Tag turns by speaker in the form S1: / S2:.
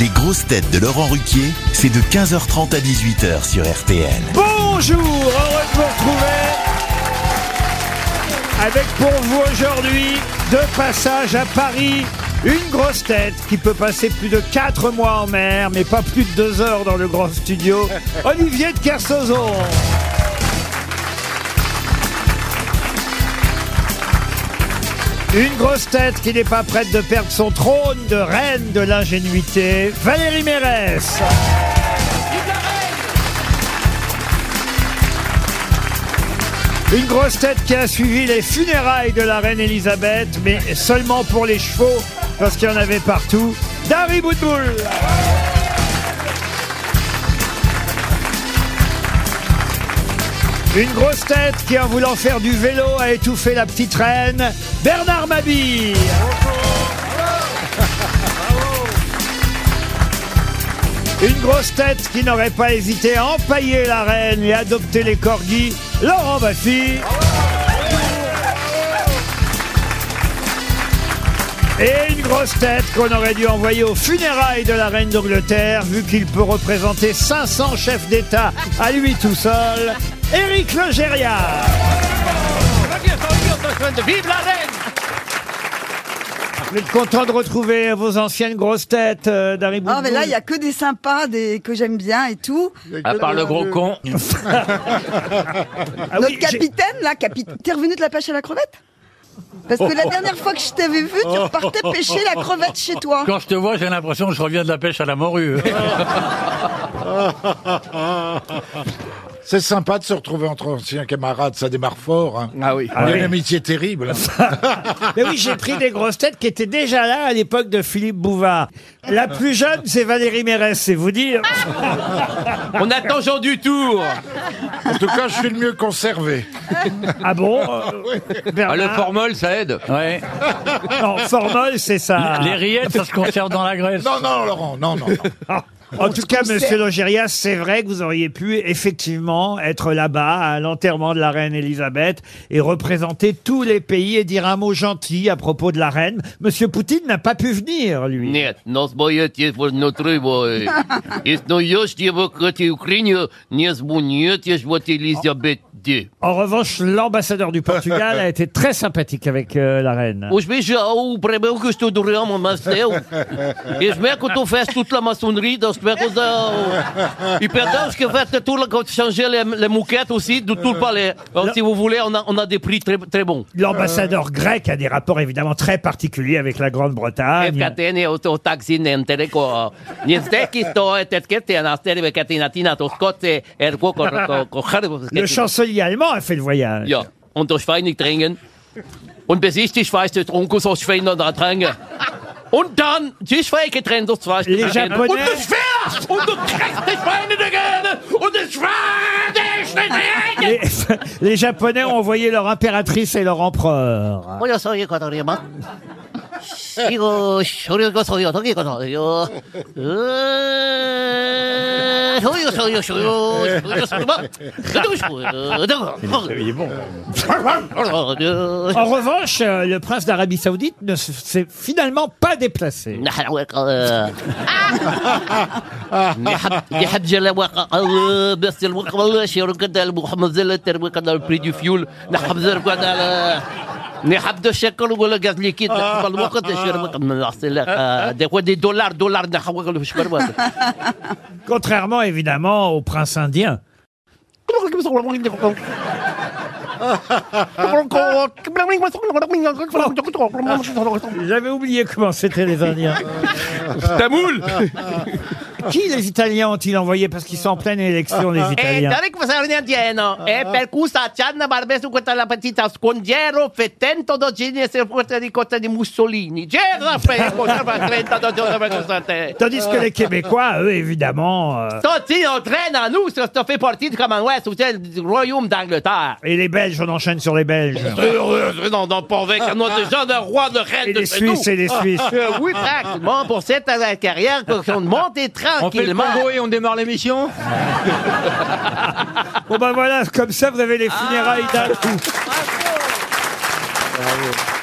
S1: Les grosses têtes de Laurent Ruquier, c'est de 15h30 à 18h sur RTL.
S2: Bonjour, heureux de vous retrouver avec pour vous aujourd'hui deux passages à Paris. Une grosse tête qui peut passer plus de 4 mois en mer, mais pas plus de 2 heures dans le grand studio. Olivier de Kersauzon. Une grosse tête qui n'est pas prête de perdre son trône de reine de l'ingénuité, Valérie Mérès. Une grosse tête qui a suivi les funérailles de la reine Elisabeth, mais seulement pour les chevaux, parce qu'il y en avait partout. Dari Boudboul Une grosse tête qui, en voulant faire du vélo, a étouffé la petite reine, Bernard Mabille. Une grosse tête qui n'aurait pas hésité à empailler la reine et adopter les corgis, Laurent Baffy. Et une grosse tête qu'on aurait dû envoyer aux funérailles de la reine d'Angleterre, vu qu'il peut représenter 500 chefs d'État à lui tout seul, Éric Logérias.
S3: Vive la reine
S2: Vous êtes content de retrouver vos anciennes grosses têtes, euh, Dari
S4: Ah, mais là, il
S2: Boudboul
S4: y a que des sympas, des que j'aime bien et tout.
S3: À part le gros con.
S2: Ah
S4: Notre
S2: j'ai-
S4: capitaine, là, capi... t'es revenu de la pêche à la crevette? Parce que la dernière fois que je t'avais vu, tu repartais pêcher la crevette chez toi.
S3: Quand je te vois, j'ai l'impression que je reviens de la pêche à la morue.
S5: C'est sympa de se retrouver entre anciens camarades, ça démarre fort. Hein.
S3: Ah oui.
S5: Il y a
S2: oui.
S5: une amitié terrible.
S2: Mais oui, j'ai pris des grosses têtes qui étaient déjà là à l'époque de Philippe Bouvard. La plus jeune, c'est Valérie Mérès, c'est vous dire.
S3: On attend Jean du Tour.
S5: En tout cas, je suis le mieux conservé.
S2: Ah bon euh, Bernard
S3: formol, ça aide. Ouais.
S2: Non, formol, c'est ça.
S3: Les rillettes, ça se conserve dans la graisse.
S5: Non, non, Laurent, non, non. non.
S2: Ah. En tout cas, monsieur Logérias, c'est vrai que vous auriez pu effectivement être là-bas à l'enterrement de la reine Elisabeth et représenter tous les pays et dire un mot gentil à propos de la reine. Monsieur Poutine n'a pas pu venir, lui.
S6: Нет, нас боят внутри бой. Если но есть его к Украине, не звонит, есть вот Елизабет. Dieu.
S2: En revanche, l'ambassadeur du Portugal a été très sympathique avec euh, la reine.
S6: Os beijos, o prêmio que estou do ramo, mas eu. Espero que tu fais toute la maçonnerie, donc espero que. Et perdão, que fais tout le changer les, les moquettes aussi de tout le palais. Alors, si vous voulez, on a, on a des prix très, très bons.
S2: L'ambassadeur grec a des rapports évidemment très particuliers avec la Grande-Bretagne. Le chancelier familialement a fait le voyage.
S6: Ja, und durch Vereinigtringen. Und weiß, der aus und
S2: Les
S6: Und
S2: les Japonais ont envoyé leur impératrice et leur empereur. En revanche, euh, le prince d'Arabie Saoudite ne s'est finalement pas déplacé.
S6: يحب يحب جل وقع بس الوقت والله شيرو كده محمد زل التربيه كده البري دي فيول نحب زر كده نحب ده الشكل ولا قاعد لي كده الوقت شيرو من الاصل ده هو دي دولار دولار نحب مش بربط
S2: Contrairement évidemment au prince indien. J'avais oublié comment c'était les Indiens.
S3: Tamoul
S2: Qui les Italiens ont-ils envoyé Parce qu'ils sont en pleine élection, les
S6: E
S2: Italiens.
S6: dare che sarà indiano e per cui sta c'hanno barbe su questa la partita scongiero fettento do gene se porta di cotta di Mussolini c'era per cotta per 30 do giorno per costante
S2: Tandis que les Québécois, eux, évidemment, euh,
S6: Tutti on traîne à nous, ça ça fait partie du Commonwealth, ou du Royaume d'Angleterre.
S2: et les Belges, on enchaîne sur les Belges.
S6: Non, non, pas avec. On a déjà un roi de reine
S2: Et
S6: de
S2: les. Suisses et les Suisses.
S6: Euh, oui, tranquillement, pour cette euh, carrière, qu'on monte
S3: On fait le
S6: tranquillement.
S3: Congo et on démarre l'émission
S2: Bon ben voilà, comme ça, vous avez les funérailles d'un coup.
S6: Bravo.